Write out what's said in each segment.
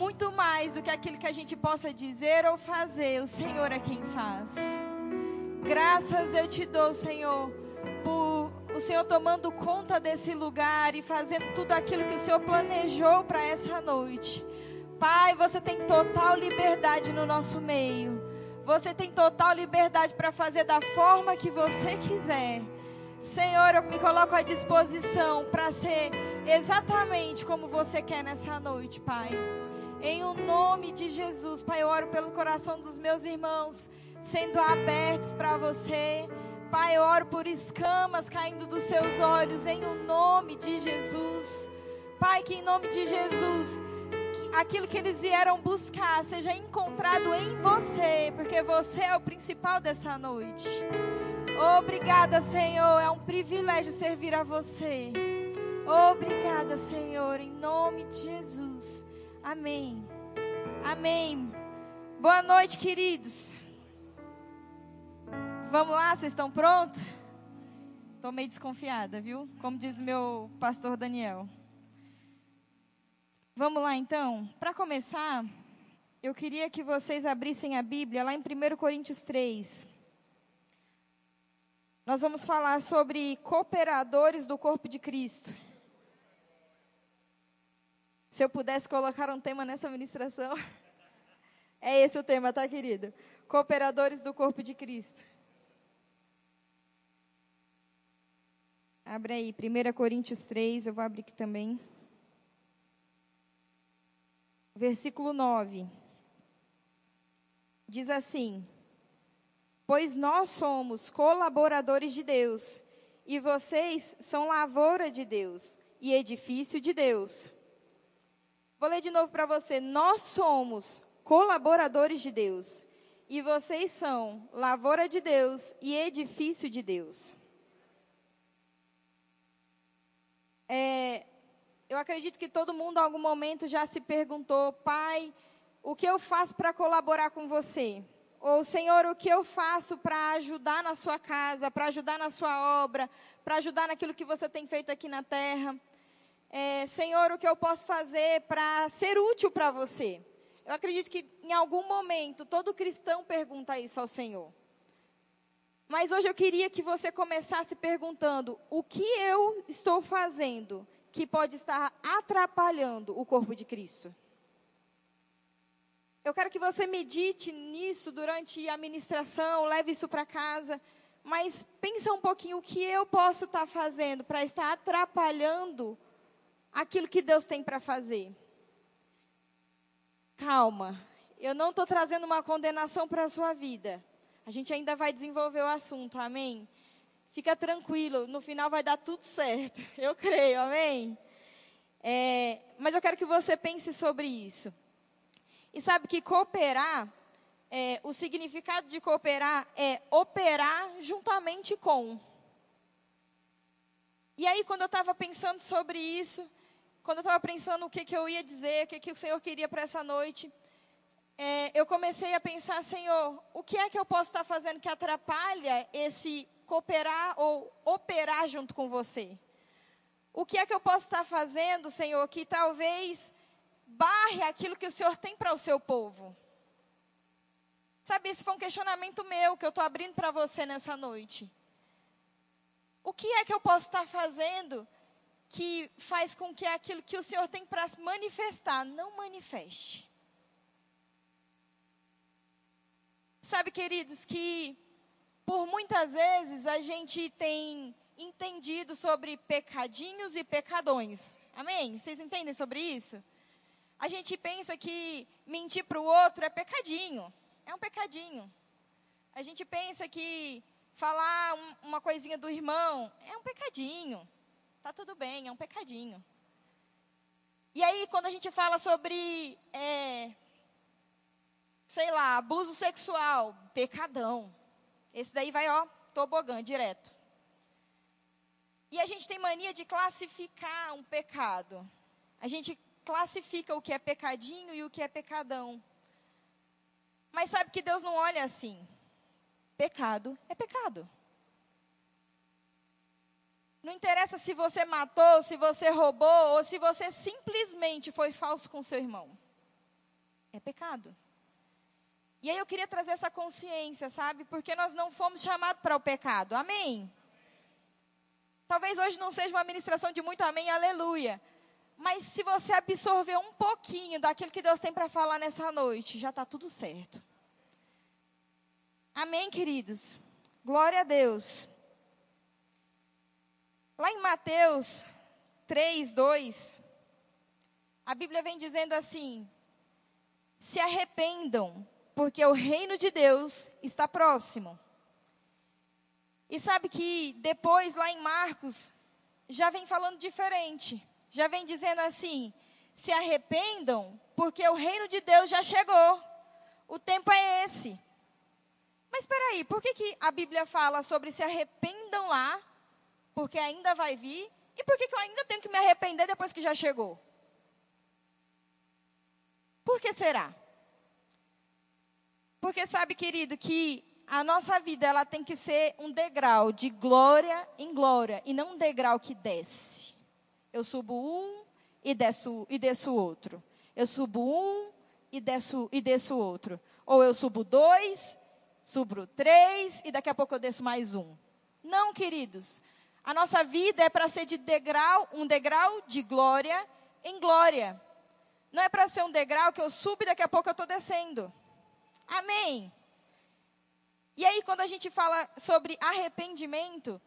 muito mais do que aquilo que a gente possa dizer ou fazer, o Senhor é quem faz. Graças eu te dou, Senhor, por o Senhor tomando conta desse lugar e fazendo tudo aquilo que o Senhor planejou para essa noite. Pai, você tem total liberdade no nosso meio. Você tem total liberdade para fazer da forma que você quiser. Senhor, eu me coloco à disposição para ser exatamente como você quer nessa noite, Pai. Em o nome de Jesus, Pai, eu oro pelo coração dos meus irmãos sendo abertos para você. Pai, eu oro por escamas caindo dos seus olhos, em o nome de Jesus. Pai, que em nome de Jesus, que aquilo que eles vieram buscar seja encontrado em você, porque você é o principal dessa noite. Obrigada, Senhor. É um privilégio servir a você. Obrigada, Senhor, em nome de Jesus. Amém. Amém. Boa noite, queridos. Vamos lá, vocês estão prontos? Estou meio desconfiada, viu? Como diz meu pastor Daniel. Vamos lá, então. Para começar, eu queria que vocês abrissem a Bíblia lá em 1 Coríntios 3. Nós vamos falar sobre cooperadores do corpo de Cristo. Se eu pudesse colocar um tema nessa ministração, é esse o tema, tá, querido? Cooperadores do corpo de Cristo. Abre aí, 1 Coríntios 3, eu vou abrir aqui também. Versículo 9. Diz assim: pois nós somos colaboradores de Deus, e vocês são lavoura de Deus e edifício de Deus. Vou ler de novo para você. Nós somos colaboradores de Deus, e vocês são lavoura de Deus e edifício de Deus. É, eu acredito que todo mundo, em algum momento, já se perguntou, pai, o que eu faço para colaborar com você? Ou, Senhor, o que eu faço para ajudar na sua casa, para ajudar na sua obra, para ajudar naquilo que você tem feito aqui na terra? É, Senhor, o que eu posso fazer para ser útil para você? Eu acredito que em algum momento todo cristão pergunta isso ao Senhor. Mas hoje eu queria que você começasse perguntando: o que eu estou fazendo que pode estar atrapalhando o corpo de Cristo? Eu quero que você medite nisso durante a ministração, leve isso para casa, mas pensa um pouquinho o que eu posso estar tá fazendo para estar atrapalhando aquilo que Deus tem para fazer. Calma, eu não estou trazendo uma condenação para a sua vida. A gente ainda vai desenvolver o assunto, amém? Fica tranquilo, no final vai dar tudo certo. Eu creio, amém? É, mas eu quero que você pense sobre isso. E sabe que cooperar, é, o significado de cooperar é operar juntamente com. E aí, quando eu estava pensando sobre isso, quando eu estava pensando o que, que eu ia dizer, o que, que o Senhor queria para essa noite, é, eu comecei a pensar, Senhor, o que é que eu posso estar fazendo que atrapalha esse cooperar ou operar junto com você? O que é que eu posso estar fazendo, Senhor, que talvez barre aquilo que o Senhor tem para o seu povo? Sabe, esse foi um questionamento meu que eu estou abrindo para você nessa noite. O que é que eu posso estar fazendo que faz com que aquilo que o Senhor tem para manifestar não manifeste? Sabe, queridos, que por muitas vezes a gente tem entendido sobre pecadinhos e pecadões. Amém? Vocês entendem sobre isso? A gente pensa que mentir para o outro é pecadinho. É um pecadinho. A gente pensa que falar um, uma coisinha do irmão é um pecadinho. Tá tudo bem, é um pecadinho. E aí, quando a gente fala sobre, é, sei lá, abuso sexual, pecadão. Esse daí vai, ó, tobogã, direto. E a gente tem mania de classificar um pecado. A gente classifica o que é pecadinho e o que é pecadão. Mas sabe que Deus não olha assim. Pecado é pecado. Não interessa se você matou, se você roubou ou se você simplesmente foi falso com seu irmão. é pecado. E aí eu queria trazer essa consciência, sabe? Porque nós não fomos chamados para o pecado. Amém? Talvez hoje não seja uma ministração de muito amém, aleluia. Mas se você absorver um pouquinho daquilo que Deus tem para falar nessa noite, já está tudo certo. Amém, queridos? Glória a Deus. Lá em Mateus 3, 2, a Bíblia vem dizendo assim: se arrependam, porque o reino de Deus está próximo. E sabe que depois, lá em Marcos, já vem falando diferente. Já vem dizendo assim: se arrependam, porque o reino de Deus já chegou. O tempo é esse. Mas espera aí, por que, que a Bíblia fala sobre se arrependam lá, porque ainda vai vir, e por que, que eu ainda tenho que me arrepender depois que já chegou? Por que será? Porque sabe, querido, que a nossa vida ela tem que ser um degrau de glória em glória e não um degrau que desce. Eu subo um e desço e desço outro. Eu subo um e desço e desço outro. Ou eu subo dois, subo três e daqui a pouco eu desço mais um. Não, queridos. A nossa vida é para ser de degrau, um degrau de glória em glória. Não é para ser um degrau que eu subo e daqui a pouco eu estou descendo. Amém. E aí, quando a gente fala sobre arrependimento,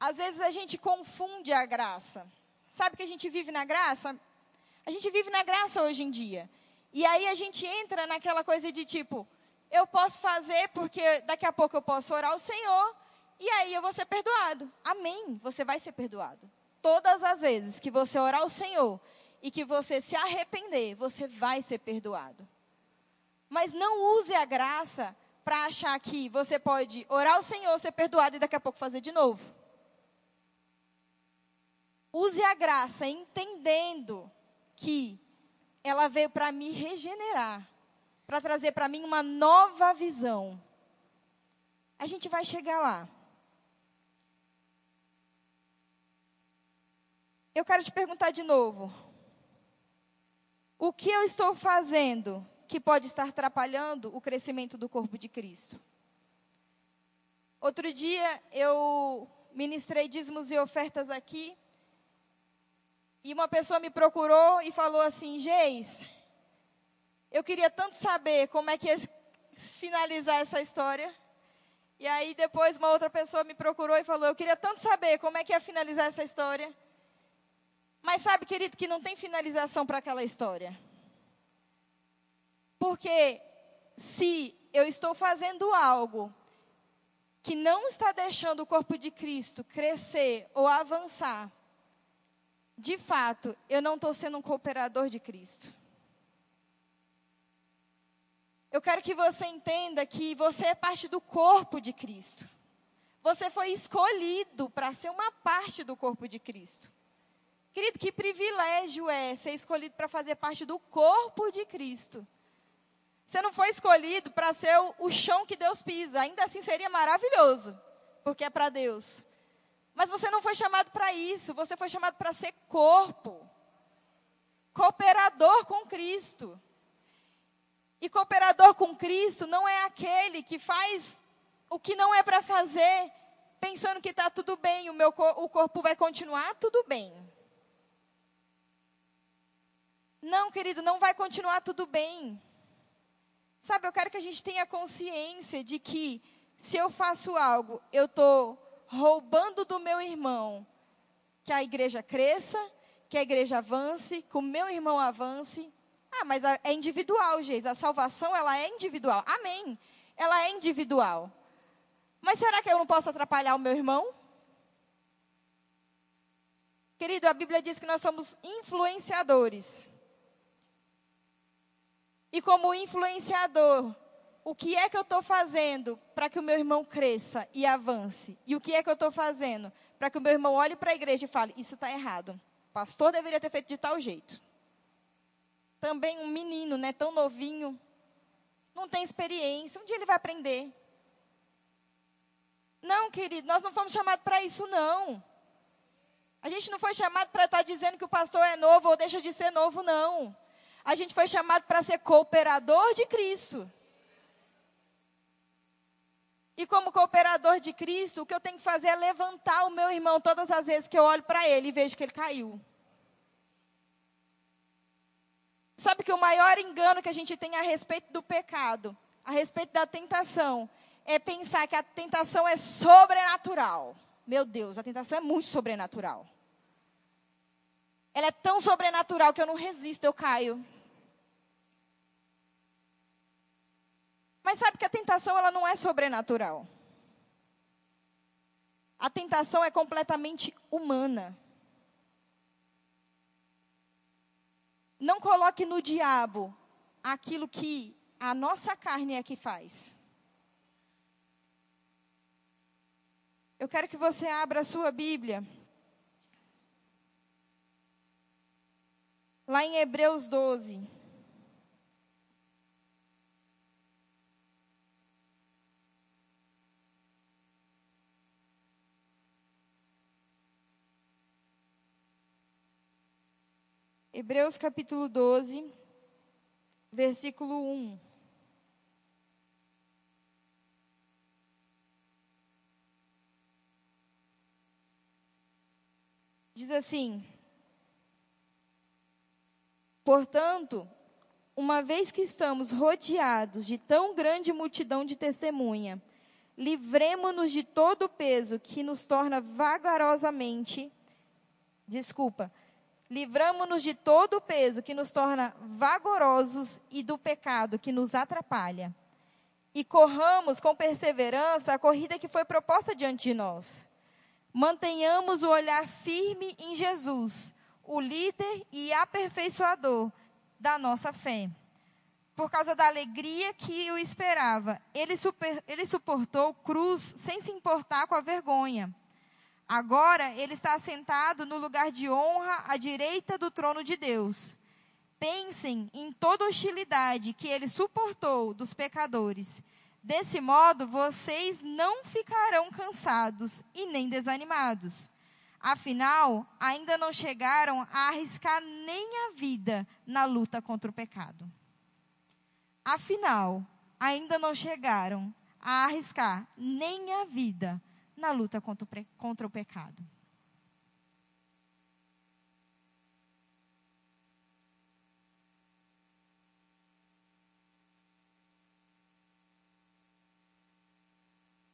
às vezes a gente confunde a graça. Sabe que a gente vive na graça? A gente vive na graça hoje em dia. E aí a gente entra naquela coisa de tipo, eu posso fazer porque daqui a pouco eu posso orar ao Senhor e aí eu vou ser perdoado. Amém. Você vai ser perdoado. Todas as vezes que você orar ao Senhor e que você se arrepender, você vai ser perdoado. Mas não use a graça para achar que você pode orar ao Senhor, ser perdoado e daqui a pouco fazer de novo. Use a graça entendendo que ela veio para me regenerar, para trazer para mim uma nova visão. A gente vai chegar lá. Eu quero te perguntar de novo. O que eu estou fazendo que pode estar atrapalhando o crescimento do corpo de Cristo. Outro dia eu ministrei dízimos e ofertas aqui. E uma pessoa me procurou e falou assim: Geis, eu queria tanto saber como é que ia finalizar essa história. E aí depois uma outra pessoa me procurou e falou: Eu queria tanto saber como é que ia finalizar essa história. Mas sabe, querido, que não tem finalização para aquela história. Porque se eu estou fazendo algo que não está deixando o corpo de Cristo crescer ou avançar, de fato, eu não estou sendo um cooperador de Cristo. Eu quero que você entenda que você é parte do corpo de Cristo. Você foi escolhido para ser uma parte do corpo de Cristo. Querido, que privilégio é ser escolhido para fazer parte do corpo de Cristo. Você não foi escolhido para ser o, o, chão que Deus pisa. Ainda assim seria maravilhoso, porque é para Deus. Mas você não foi chamado para isso. Você foi chamado para ser corpo, cooperador com Cristo. E cooperador com Cristo não é aquele que faz o que não é para fazer, pensando que está tudo bem, o meu o corpo vai continuar tudo bem. Não, querido, não vai continuar tudo bem. Sabe, eu quero que a gente tenha consciência de que se eu faço algo, eu estou roubando do meu irmão que a igreja cresça, que a igreja avance, que o meu irmão avance. Ah, mas é individual, Geis. A salvação, ela é individual. Amém. Ela é individual. Mas será que eu não posso atrapalhar o meu irmão? Querido, a Bíblia diz que nós somos influenciadores. E como influenciador, o que é que eu estou fazendo para que o meu irmão cresça e avance? E o que é que eu estou fazendo para que o meu irmão olhe para a igreja e fale: Isso está errado. O pastor deveria ter feito de tal jeito. Também um menino, né, tão novinho, não tem experiência. Um dia ele vai aprender. Não, querido, nós não fomos chamados para isso, não. A gente não foi chamado para estar tá dizendo que o pastor é novo ou deixa de ser novo, não. A gente foi chamado para ser cooperador de Cristo. E como cooperador de Cristo, o que eu tenho que fazer é levantar o meu irmão todas as vezes que eu olho para ele e vejo que ele caiu. Sabe que o maior engano que a gente tem a respeito do pecado, a respeito da tentação, é pensar que a tentação é sobrenatural. Meu Deus, a tentação é muito sobrenatural. Ela é tão sobrenatural que eu não resisto, eu caio. Mas sabe que a tentação ela não é sobrenatural. A tentação é completamente humana. Não coloque no diabo aquilo que a nossa carne é que faz. Eu quero que você abra a sua Bíblia. Lá em Hebreus 12. Hebreus capítulo 12, versículo 1. Diz assim: Portanto, uma vez que estamos rodeados de tão grande multidão de testemunha, livremo-nos de todo o peso que nos torna vagarosamente, desculpa, livramo-nos de todo o peso que nos torna vagarosos e do pecado que nos atrapalha. E corramos com perseverança a corrida que foi proposta diante de nós Mantenhamos o olhar firme em Jesus, o líder e aperfeiçoador da nossa fé. Por causa da alegria que o esperava, ele, super, ele suportou cruz sem se importar com a vergonha. Agora ele está sentado no lugar de honra à direita do trono de Deus. Pensem em toda hostilidade que ele suportou dos pecadores Desse modo, vocês não ficarão cansados e nem desanimados. Afinal, ainda não chegaram a arriscar nem a vida na luta contra o pecado. Afinal, ainda não chegaram a arriscar nem a vida na luta contra o, pecado.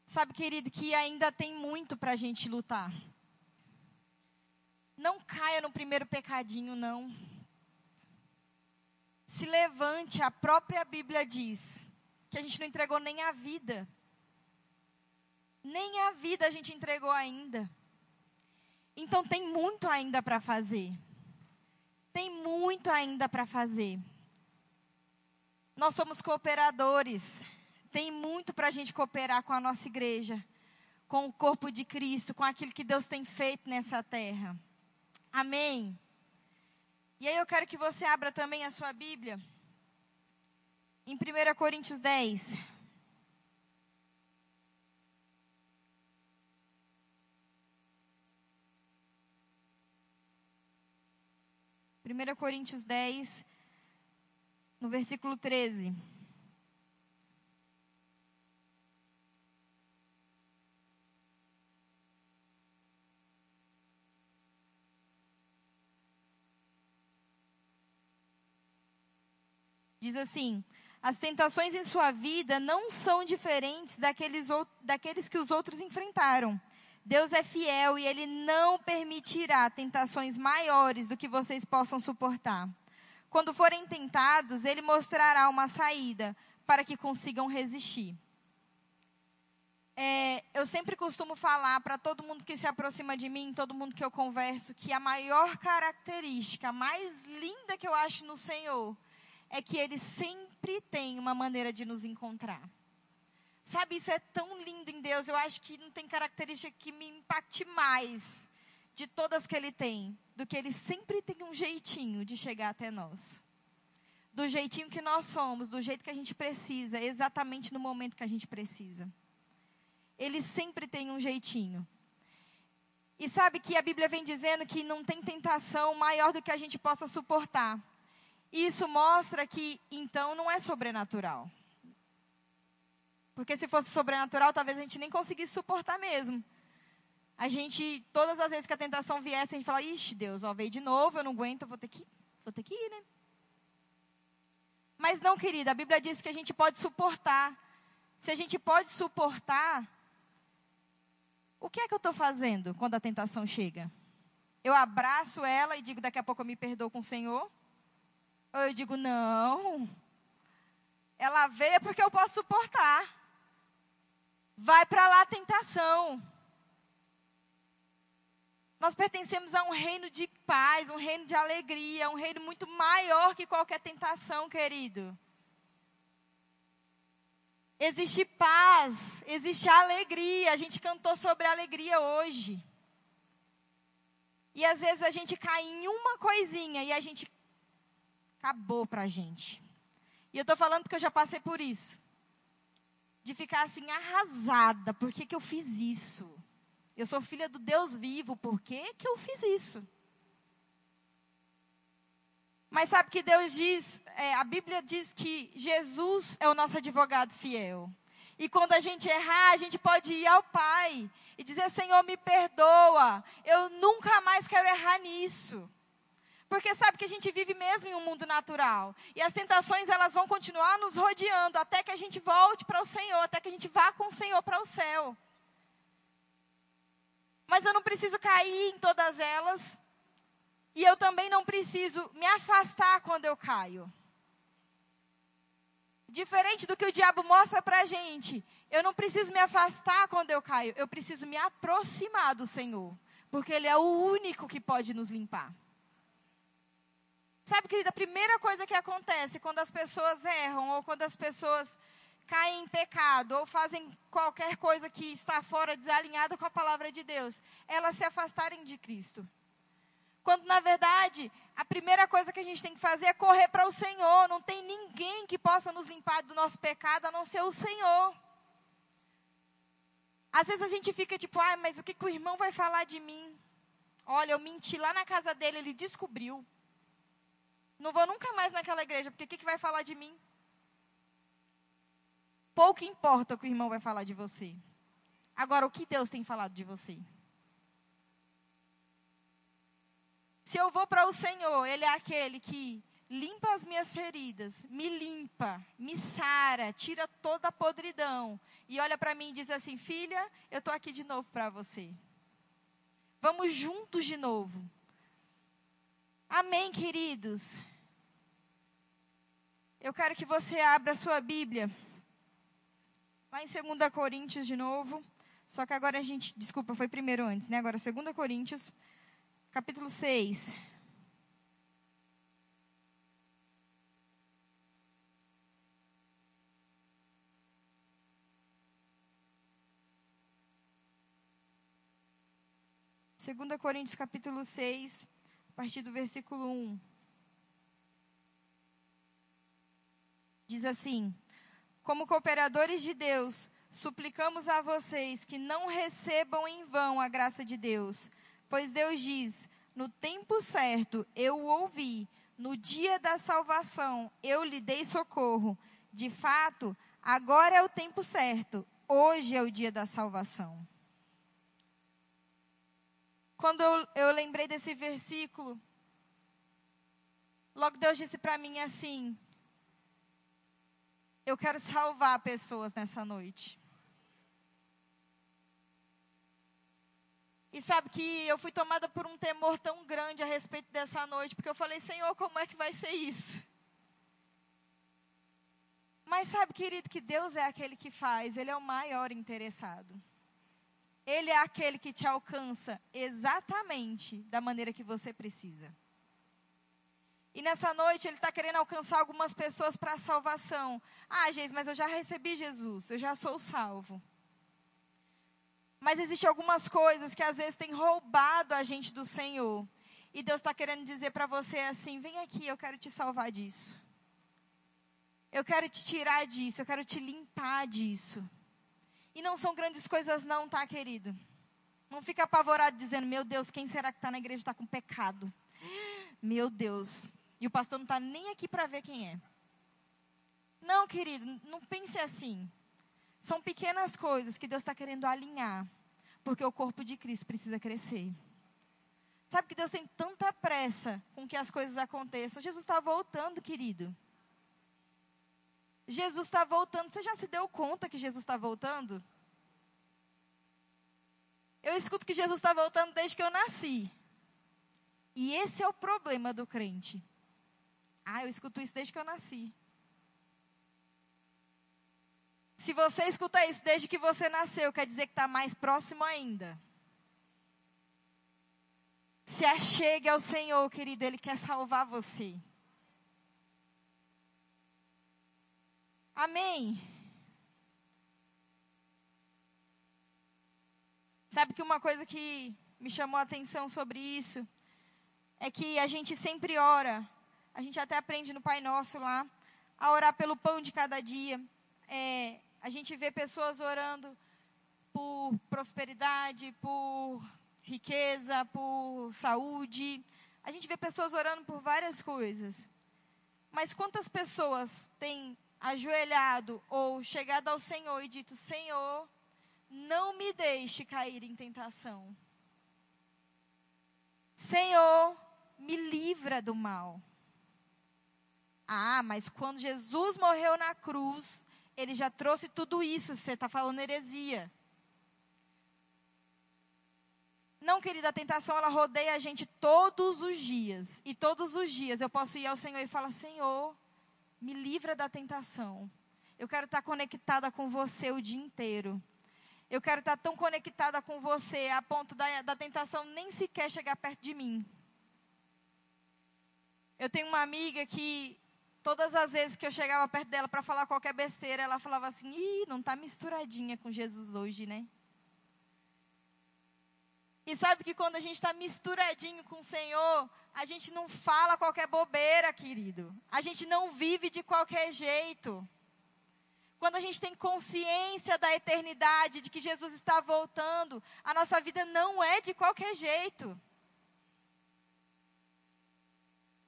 Sabe, querido, que ainda tem muito para a gente lutar. Não caia no primeiro pecadinho, não. Se levante, a própria Bíblia diz que a gente não entregou nem a vida. Nem a vida a gente entregou ainda. Então tem muito ainda para fazer. Tem muito ainda para fazer. Nós somos cooperadores tem muito para a gente cooperar com a nossa igreja, com o corpo de Cristo, com aquilo que Deus tem feito nessa terra. Amém. E aí eu quero que você abra também a sua Bíblia em 1 Coríntios 10. Primeira Coríntios 10, no versículo 13. Diz assim: as tentações em sua vida não são diferentes daqueles, daqueles que os outros enfrentaram. Deus é fiel e Ele não permitirá tentações maiores do que vocês possam suportar. Quando forem tentados, Ele mostrará uma saída para que consigam resistir. É, eu sempre costumo falar para todo mundo que se aproxima de mim, todo mundo que eu converso, que a maior característica, a mais linda que eu acho no Senhor, é que Ele sempre tem uma maneira de nos encontrar. Sabe, isso é tão lindo em Deus. Eu acho que não tem característica que me impacte mais de todas que Ele tem, do que Ele sempre tem um jeitinho de chegar até nós. Do jeitinho que nós somos, do jeito que a gente precisa, exatamente no momento que a gente precisa. Ele sempre tem um jeitinho. E sabe que a Bíblia vem dizendo que não tem tentação maior do que a gente possa suportar. Isso mostra que então não é sobrenatural. Porque se fosse sobrenatural, talvez a gente nem conseguisse suportar mesmo. A gente, todas as vezes que a tentação viesse, a gente fala, ixi, Deus, ó, veio de novo, eu não aguento, vou ter que, vou ter que ir, né? Mas não, querida, a Bíblia diz que a gente pode suportar. Se a gente pode suportar, o que é que eu estou fazendo quando a tentação chega? Eu abraço ela e digo, daqui a pouco eu me perdoo com o Senhor? Ou eu digo, não, ela veio porque eu posso suportar. Vai para lá a tentação. Nós pertencemos a um reino de paz, um reino de alegria, um reino muito maior que qualquer tentação, querido. Existe paz, existe alegria. A gente cantou sobre alegria hoje. E às vezes a gente cai em uma coisinha e a gente acabou pra gente. E eu estou falando porque eu já passei por isso. De ficar assim arrasada. Por que, que eu fiz isso? Eu sou filha do Deus vivo. Por que, que eu fiz isso? Mas sabe que Deus diz, é, a Bíblia diz que Jesus é o nosso advogado fiel. E quando a gente errar, a gente pode ir ao Pai e dizer: Senhor, me perdoa, eu nunca mais quero errar nisso. Porque sabe que a gente vive mesmo em um mundo natural. E as tentações, elas vão continuar nos rodeando até que a gente volte para o Senhor, até que a gente vá com o Senhor para o céu. Mas eu não preciso cair em todas elas. E eu também não preciso me afastar quando eu caio. Diferente do que o diabo mostra para a gente, eu não preciso me afastar quando eu caio, eu preciso me aproximar do Senhor, porque Ele é o único que pode nos limpar. Sabe, querida, a primeira coisa que acontece quando as pessoas erram ou quando as pessoas caem em pecado ou fazem qualquer coisa que está fora, desalinhada com a palavra de Deus, elas se afastarem de Cristo. Quando na verdade, a primeira coisa que a gente tem que fazer é correr para o Senhor. Não tem ninguém que possa nos limpar do nosso pecado a não ser o Senhor. Às vezes a gente fica tipo, ai, mas o que, que o irmão vai falar de mim? Olha, eu menti lá na casa dele, ele descobriu. Não vou nunca mais naquela igreja, porque o que, que vai falar de mim? Pouco importa o que o irmão vai falar de você. Agora, o que Deus tem falado de você? Se eu vou para o Senhor, Ele é aquele que limpa as minhas feridas, me limpa, me sara, tira toda a podridão. E olha para mim e diz assim: Filha, eu estou aqui de novo para você. Vamos juntos de novo. Amém, queridos? Eu quero que você abra a sua Bíblia. Lá em 2 Coríntios de novo. Só que agora a gente. Desculpa, foi primeiro antes, né? Agora 2 Coríntios, capítulo 6. Segunda Coríntios capítulo 6, a partir do versículo 1. Diz assim: Como cooperadores de Deus, suplicamos a vocês que não recebam em vão a graça de Deus, pois Deus diz: No tempo certo eu o ouvi, no dia da salvação eu lhe dei socorro. De fato, agora é o tempo certo, hoje é o dia da salvação quando eu, eu lembrei desse versículo, logo Deus disse para mim assim: Eu quero salvar pessoas nessa noite. E sabe que eu fui tomada por um temor tão grande a respeito dessa noite, porque eu falei, Senhor, como é que vai ser isso? Mas sabe, querido, que Deus é aquele que faz, Ele é o maior interessado. Ele é aquele que te alcança exatamente da maneira que você precisa. E nessa noite ele está querendo alcançar algumas pessoas para a salvação. Ah, Jesus, mas eu já recebi Jesus, eu já sou salvo. Mas existem algumas coisas que às vezes têm roubado a gente do Senhor. E Deus está querendo dizer para você assim: vem aqui, eu quero te salvar disso. Eu quero te tirar disso, eu quero te limpar disso. E não são grandes coisas, não, tá, querido? Não fica apavorado dizendo: Meu Deus, quem será que está na igreja está com pecado? Meu Deus. E o pastor não está nem aqui para ver quem é. Não, querido, não pense assim. São pequenas coisas que Deus está querendo alinhar, porque o corpo de Cristo precisa crescer. Sabe que Deus tem tanta pressa com que as coisas aconteçam? Jesus está voltando, querido. Jesus está voltando. Você já se deu conta que Jesus está voltando? Eu escuto que Jesus está voltando desde que eu nasci. E esse é o problema do crente. Ah, eu escuto isso desde que eu nasci. Se você escuta isso desde que você nasceu, quer dizer que está mais próximo ainda. Se achegue ao Senhor, querido, Ele quer salvar você. Amém. Sabe que uma coisa que me chamou a atenção sobre isso é que a gente sempre ora, a gente até aprende no Pai Nosso lá, a orar pelo pão de cada dia. É, a gente vê pessoas orando por prosperidade, por riqueza, por saúde. A gente vê pessoas orando por várias coisas. Mas quantas pessoas têm ajoelhado ou chegado ao Senhor e dito: Senhor, não me deixe cair em tentação. Senhor, me livra do mal. Ah, mas quando Jesus morreu na cruz, ele já trouxe tudo isso. Você está falando heresia. Não, querida, a tentação ela rodeia a gente todos os dias. E todos os dias eu posso ir ao Senhor e falar: Senhor, me livra da tentação. Eu quero estar conectada com você o dia inteiro. Eu quero estar tão conectada com você a ponto da, da tentação nem sequer chegar perto de mim. Eu tenho uma amiga que todas as vezes que eu chegava perto dela para falar qualquer besteira, ela falava assim: "Ih, não está misturadinha com Jesus hoje, né?" E sabe que quando a gente está misturadinho com o Senhor, a gente não fala qualquer bobeira, querido. A gente não vive de qualquer jeito. Quando a gente tem consciência da eternidade, de que Jesus está voltando, a nossa vida não é de qualquer jeito.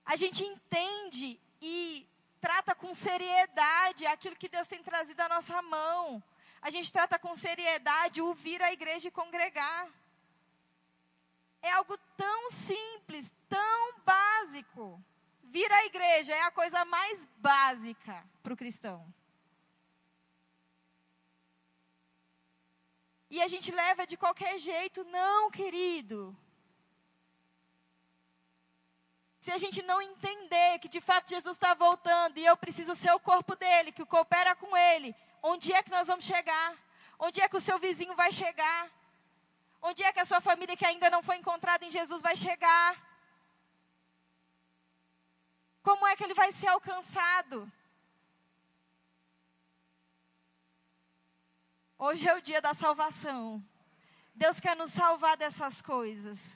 A gente entende e trata com seriedade aquilo que Deus tem trazido à nossa mão. A gente trata com seriedade o vir à igreja e congregar. É algo tão simples, tão básico. Vir à igreja é a coisa mais básica para o cristão. E a gente leva de qualquer jeito, não, querido. Se a gente não entender que de fato Jesus está voltando e eu preciso ser o corpo dele, que coopera com ele, onde é que nós vamos chegar? Onde é que o seu vizinho vai chegar? Onde é que a sua família que ainda não foi encontrada em Jesus vai chegar? Como é que ele vai ser alcançado? Hoje é o dia da salvação. Deus quer nos salvar dessas coisas.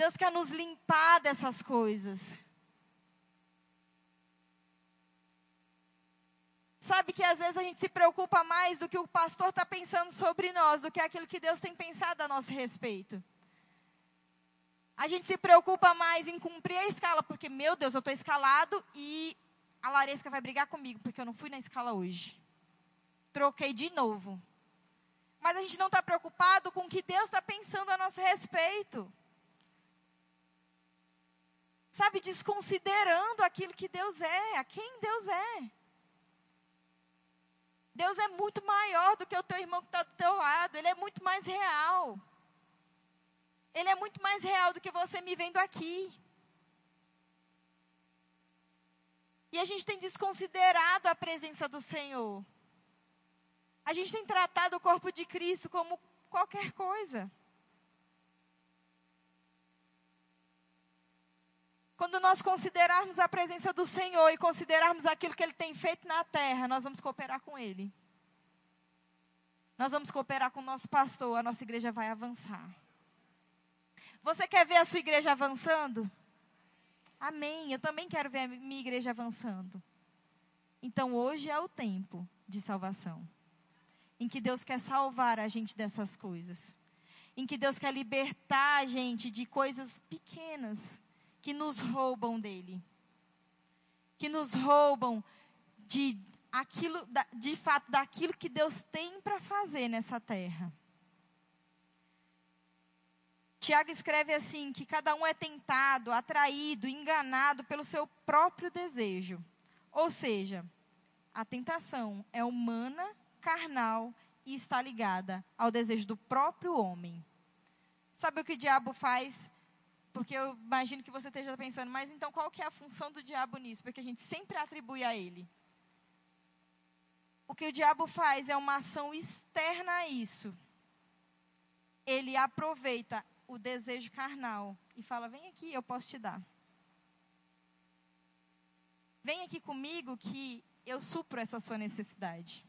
Deus quer nos limpar dessas coisas. Sabe que às vezes a gente se preocupa mais do que o pastor está pensando sobre nós, do que aquilo que Deus tem pensado a nosso respeito. A gente se preocupa mais em cumprir a escala, porque, meu Deus, eu estou escalado e a Laresca vai brigar comigo, porque eu não fui na escala hoje. Troquei de novo. Mas a gente não está preocupado com o que Deus está pensando a nosso respeito sabe, desconsiderando aquilo que Deus é, a quem Deus é. Deus é muito maior do que o teu irmão que está do teu lado, Ele é muito mais real. Ele é muito mais real do que você me vendo aqui. E a gente tem desconsiderado a presença do Senhor. A gente tem tratado o corpo de Cristo como qualquer coisa. Quando nós considerarmos a presença do Senhor e considerarmos aquilo que Ele tem feito na terra, nós vamos cooperar com Ele. Nós vamos cooperar com o nosso pastor, a nossa igreja vai avançar. Você quer ver a sua igreja avançando? Amém. Eu também quero ver a minha igreja avançando. Então hoje é o tempo de salvação. Em que Deus quer salvar a gente dessas coisas. Em que Deus quer libertar a gente de coisas pequenas que nos roubam dele. que nos roubam de aquilo, de fato, daquilo que Deus tem para fazer nessa terra. Tiago escreve assim: que cada um é tentado, atraído, enganado pelo seu próprio desejo. Ou seja, a tentação é humana, carnal e está ligada ao desejo do próprio homem. Sabe o que o diabo faz? Porque eu imagino que você esteja pensando, mas então qual que é a função do diabo nisso? Porque a gente sempre atribui a ele. O que o diabo faz é uma ação externa a isso. Ele aproveita o desejo carnal e fala: Vem aqui, eu posso te dar. Vem aqui comigo que eu supro essa sua necessidade.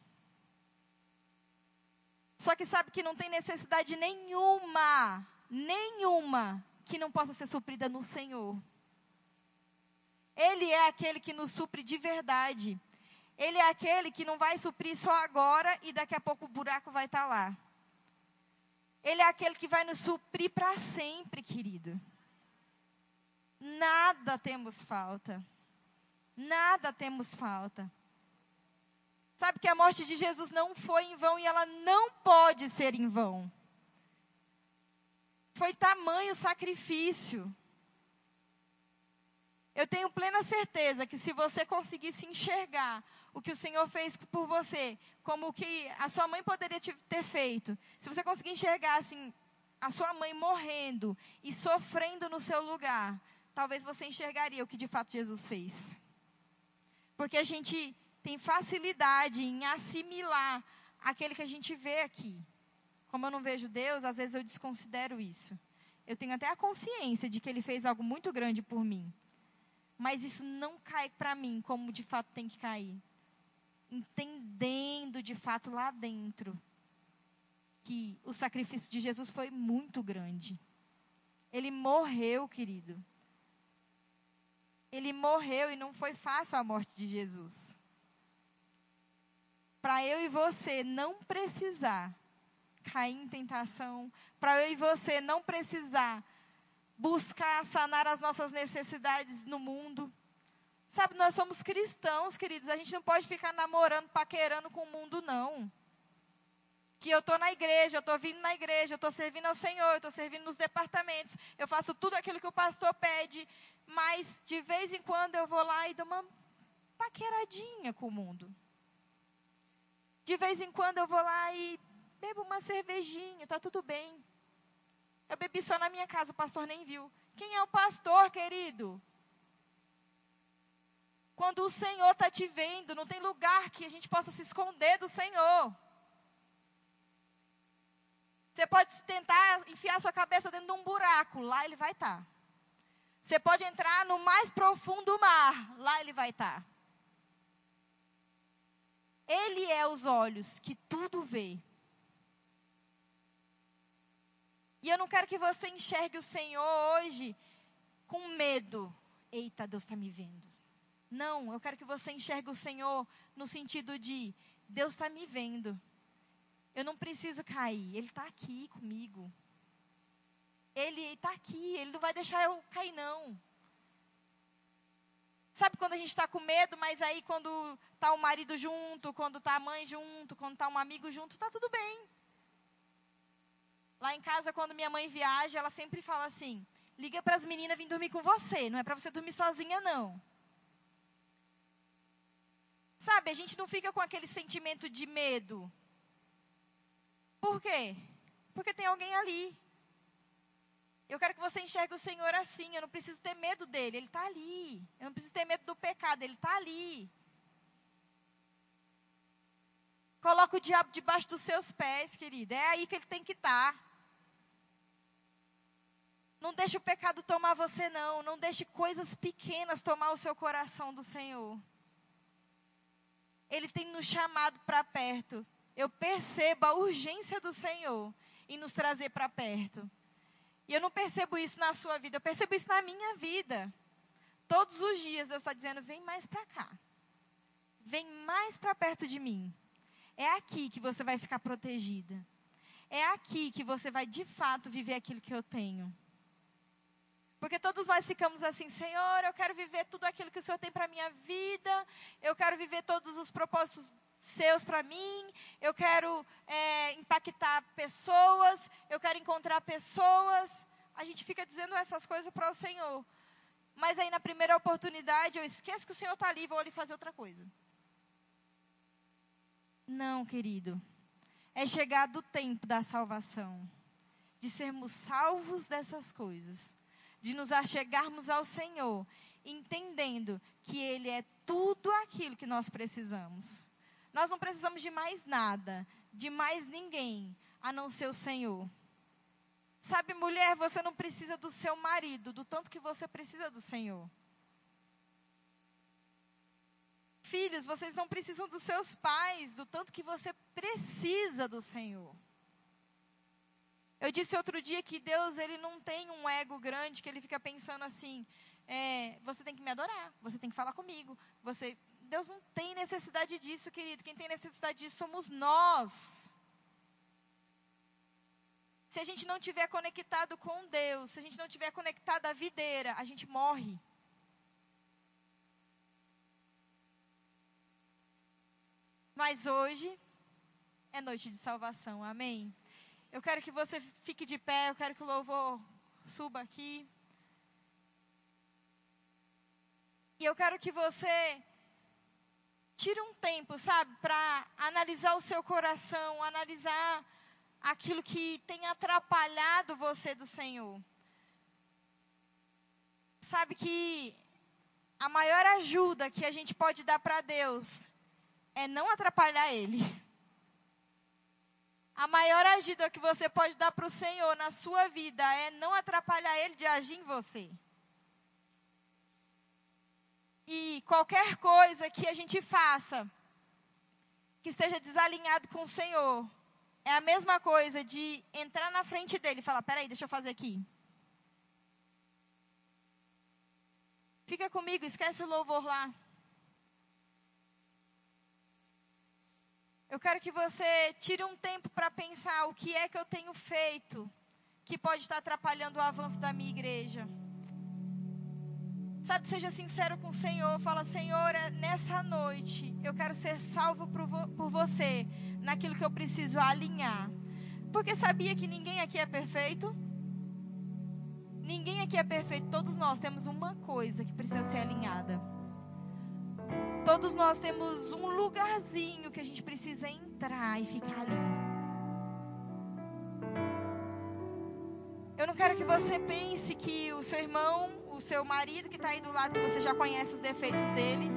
Só que sabe que não tem necessidade nenhuma, nenhuma, que não possa ser suprida no Senhor. Ele é aquele que nos supre de verdade. Ele é aquele que não vai suprir só agora e daqui a pouco o buraco vai estar lá. Ele é aquele que vai nos suprir para sempre, querido. Nada temos falta. Nada temos falta. Sabe que a morte de Jesus não foi em vão e ela não pode ser em vão. Foi tamanho sacrifício. Eu tenho plena certeza que se você conseguisse enxergar o que o Senhor fez por você, como o que a sua mãe poderia ter feito, se você conseguir enxergar assim, a sua mãe morrendo e sofrendo no seu lugar, talvez você enxergaria o que de fato Jesus fez. Porque a gente tem facilidade em assimilar aquele que a gente vê aqui. Como eu não vejo Deus, às vezes eu desconsidero isso. Eu tenho até a consciência de que Ele fez algo muito grande por mim mas isso não cai para mim como de fato tem que cair. Entendendo de fato lá dentro que o sacrifício de Jesus foi muito grande. Ele morreu, querido. Ele morreu e não foi fácil a morte de Jesus. Para eu e você não precisar cair em tentação, para eu e você não precisar buscar sanar as nossas necessidades no mundo. Sabe, nós somos cristãos, queridos. A gente não pode ficar namorando, paquerando com o mundo, não. Que eu estou na igreja, eu estou vindo na igreja, eu estou servindo ao Senhor, eu estou servindo nos departamentos, eu faço tudo aquilo que o pastor pede, mas de vez em quando eu vou lá e dou uma paqueradinha com o mundo. De vez em quando eu vou lá e bebo uma cervejinha, está tudo bem. Eu bebi só na minha casa, o pastor nem viu. Quem é o pastor, querido? Quando o Senhor está te vendo, não tem lugar que a gente possa se esconder do Senhor. Você pode tentar enfiar sua cabeça dentro de um buraco, lá ele vai estar. Tá. Você pode entrar no mais profundo mar, lá ele vai estar. Tá. Ele é os olhos que tudo vê. E eu não quero que você enxergue o Senhor hoje com medo. Eita, Deus está me vendo. Não, eu quero que você enxergue o Senhor no sentido de Deus está me vendo. Eu não preciso cair, Ele está aqui comigo. Ele está aqui, Ele não vai deixar eu cair, não. Sabe quando a gente está com medo, mas aí quando está o marido junto, quando está a mãe junto, quando está um amigo junto, está tudo bem. Lá em casa, quando minha mãe viaja, ela sempre fala assim: liga para as meninas vir dormir com você, não é para você dormir sozinha, não. Sabe, a gente não fica com aquele sentimento de medo. Por quê? Porque tem alguém ali. Eu quero que você enxergue o Senhor assim. Eu não preciso ter medo dele, ele está ali. Eu não preciso ter medo do pecado, ele está ali. Coloca o diabo debaixo dos seus pés, querido. É aí que ele tem que estar. Tá. Não deixe o pecado tomar você, não. Não deixe coisas pequenas tomar o seu coração do Senhor. Ele tem nos chamado para perto. Eu percebo a urgência do Senhor em nos trazer para perto. E eu não percebo isso na sua vida, eu percebo isso na minha vida. Todos os dias Deus está dizendo: vem mais para cá. Vem mais para perto de mim. É aqui que você vai ficar protegida. É aqui que você vai de fato viver aquilo que eu tenho. Porque todos nós ficamos assim, Senhor, eu quero viver tudo aquilo que o Senhor tem para minha vida, eu quero viver todos os propósitos seus para mim, eu quero é, impactar pessoas, eu quero encontrar pessoas. A gente fica dizendo essas coisas para o Senhor. Mas aí na primeira oportunidade eu esqueço que o Senhor está ali e vou ali fazer outra coisa. Não, querido. É chegado o tempo da salvação. De sermos salvos dessas coisas. De nos achegarmos ao Senhor, entendendo que Ele é tudo aquilo que nós precisamos. Nós não precisamos de mais nada, de mais ninguém, a não ser o Senhor. Sabe, mulher, você não precisa do seu marido, do tanto que você precisa do Senhor. Filhos, vocês não precisam dos seus pais, do tanto que você precisa do Senhor. Eu disse outro dia que Deus ele não tem um ego grande que ele fica pensando assim, é, você tem que me adorar, você tem que falar comigo, você Deus não tem necessidade disso, querido. Quem tem necessidade disso somos nós. Se a gente não tiver conectado com Deus, se a gente não tiver conectado à videira, a gente morre. Mas hoje é noite de salvação, amém? Eu quero que você fique de pé, eu quero que o louvor suba aqui. E eu quero que você tire um tempo, sabe, para analisar o seu coração, analisar aquilo que tem atrapalhado você do Senhor. Sabe que a maior ajuda que a gente pode dar para Deus é não atrapalhar Ele. A maior ajuda que você pode dar para o Senhor na sua vida é não atrapalhar Ele de agir em você. E qualquer coisa que a gente faça que esteja desalinhado com o Senhor, é a mesma coisa de entrar na frente dele e falar: peraí, deixa eu fazer aqui. Fica comigo, esquece o louvor lá. Eu quero que você tire um tempo para pensar o que é que eu tenho feito que pode estar atrapalhando o avanço da minha igreja. Sabe, seja sincero com o Senhor. Fala, Senhor, é nessa noite eu quero ser salvo por, por você naquilo que eu preciso alinhar. Porque sabia que ninguém aqui é perfeito? Ninguém aqui é perfeito. Todos nós temos uma coisa que precisa ser alinhada. Todos nós temos um lugarzinho que a gente precisa entrar e ficar ali. Eu não quero que você pense que o seu irmão o seu marido que está aí do lado, que você já conhece os defeitos dele,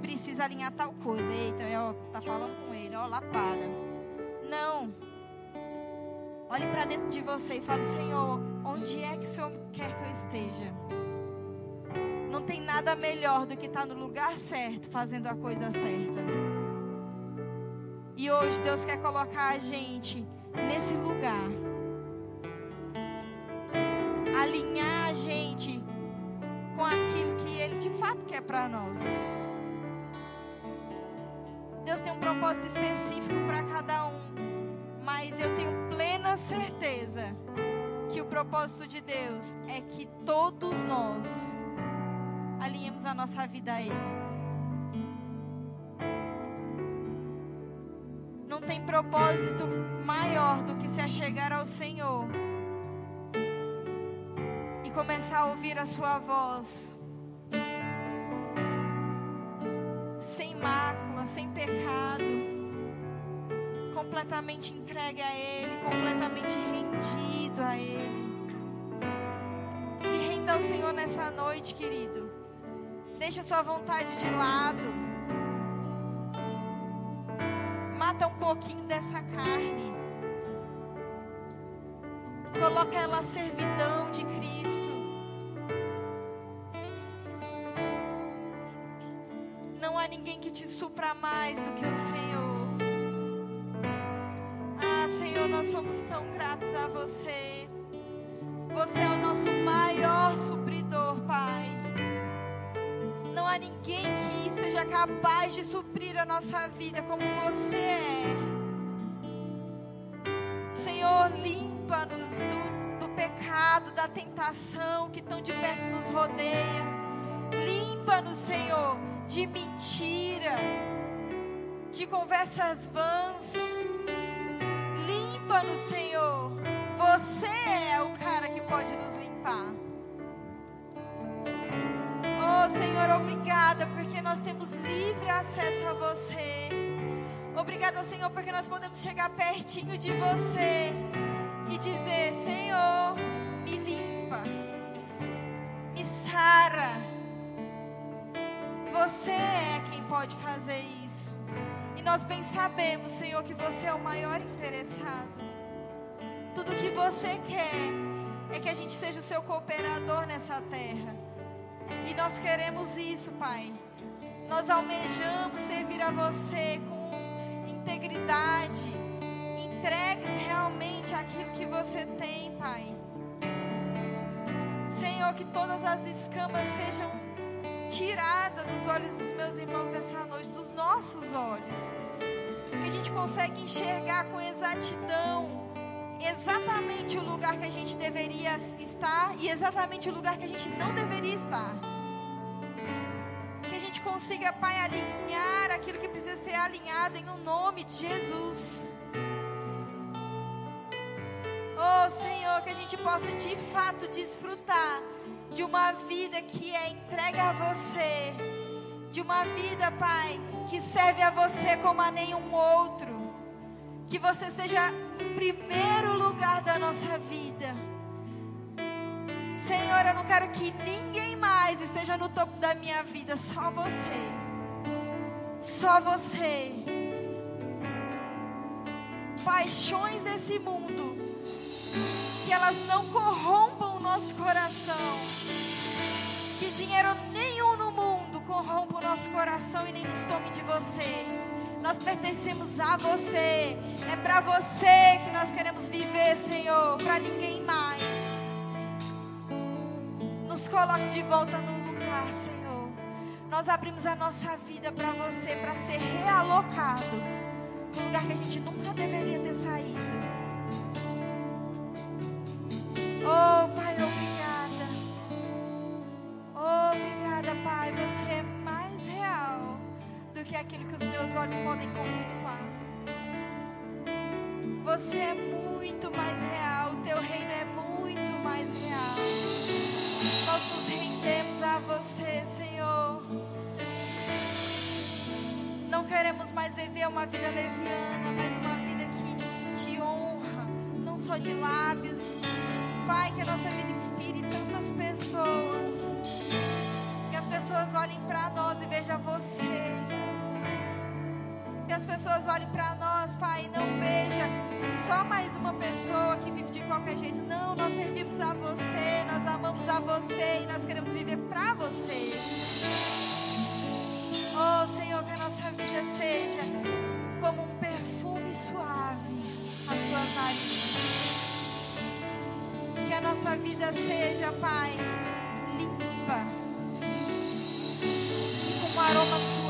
precisa alinhar tal coisa. Eita, ó, tá falando com ele, ó, lapada. Não. Olhe para dentro de você e fale, Senhor, onde é que o Senhor quer que eu esteja? Nada melhor do que estar tá no lugar certo, fazendo a coisa certa. E hoje Deus quer colocar a gente nesse lugar. Alinhar a gente com aquilo que Ele de fato quer para nós. Deus tem um propósito específico para cada um, mas eu tenho plena certeza que o propósito de Deus é que todos nós alinhemos a nossa vida a Ele. Não tem propósito maior do que se achegar ao Senhor começar a ouvir a sua voz. Sem mácula, sem pecado. Completamente entregue a Ele, completamente rendido a Ele. Se renda ao Senhor nessa noite, querido. Deixa sua vontade de lado. Mata um pouquinho dessa carne. Coloca ela a servidão de Cristo. ninguém que te supra mais do que o Senhor. Ah, Senhor, nós somos tão gratos a você. Você é o nosso maior supridor, Pai. Ninguém que seja capaz de suprir a nossa vida como você é. Senhor, limpa-nos do, do pecado, da tentação que tão de perto nos rodeia. Limpa-nos, Senhor, de mentira, de conversas vãs. Limpa-nos, Senhor. Você é o cara que pode nos limpar. Senhor, obrigada, porque nós temos livre acesso a você. Obrigada, Senhor, porque nós podemos chegar pertinho de você e dizer: Senhor, me limpa, me sara. Você é quem pode fazer isso. E nós bem sabemos, Senhor, que você é o maior interessado. Tudo que você quer é que a gente seja o seu cooperador nessa terra. E nós queremos isso, Pai. Nós almejamos servir a você com integridade, entregues realmente aquilo que você tem, Pai. Senhor, que todas as escamas sejam tiradas dos olhos dos meus irmãos nessa noite, dos nossos olhos. Que a gente consegue enxergar com exatidão exatamente o lugar que a gente deveria estar e exatamente o lugar que a gente não deveria estar. Que a gente consiga, Pai, alinhar aquilo que precisa ser alinhado em um nome de Jesus. Oh Senhor, que a gente possa de fato desfrutar de uma vida que é entregue a você, de uma vida, Pai, que serve a você como a nenhum outro. Que você seja o primeiro lugar da nossa vida. Senhor, eu não quero que ninguém mais esteja no topo da minha vida, só você. Só você. Paixões desse mundo, que elas não corrompam o nosso coração. Que dinheiro nenhum no mundo corrompa o nosso coração e nem nos tome de você. Nós pertencemos a você. É para você que nós queremos viver, Senhor, para ninguém mais. Nos coloque de volta no lugar, Senhor. Nós abrimos a nossa vida para você, para ser realocado no lugar que a gente nunca deveria ter saído. Oh, Pai, obrigada. Que aquilo que os meus olhos podem contemplar. Você é muito mais real, o teu reino é muito mais real. Nós nos rendemos a você, Senhor. Não queremos mais viver uma vida leviana, mas uma vida que te honra, não só de lábios. Pai, que a nossa vida inspire tantas pessoas. Que as pessoas olhem para nós e vejam você as pessoas olhem para nós, Pai, e não veja só mais uma pessoa que vive de qualquer jeito. Não, nós servimos a você, nós amamos a você e nós queremos viver para você. Oh, Senhor, que a nossa vida seja como um perfume suave às tuas narizes. Que a nossa vida seja, Pai, limpa, com um aroma suave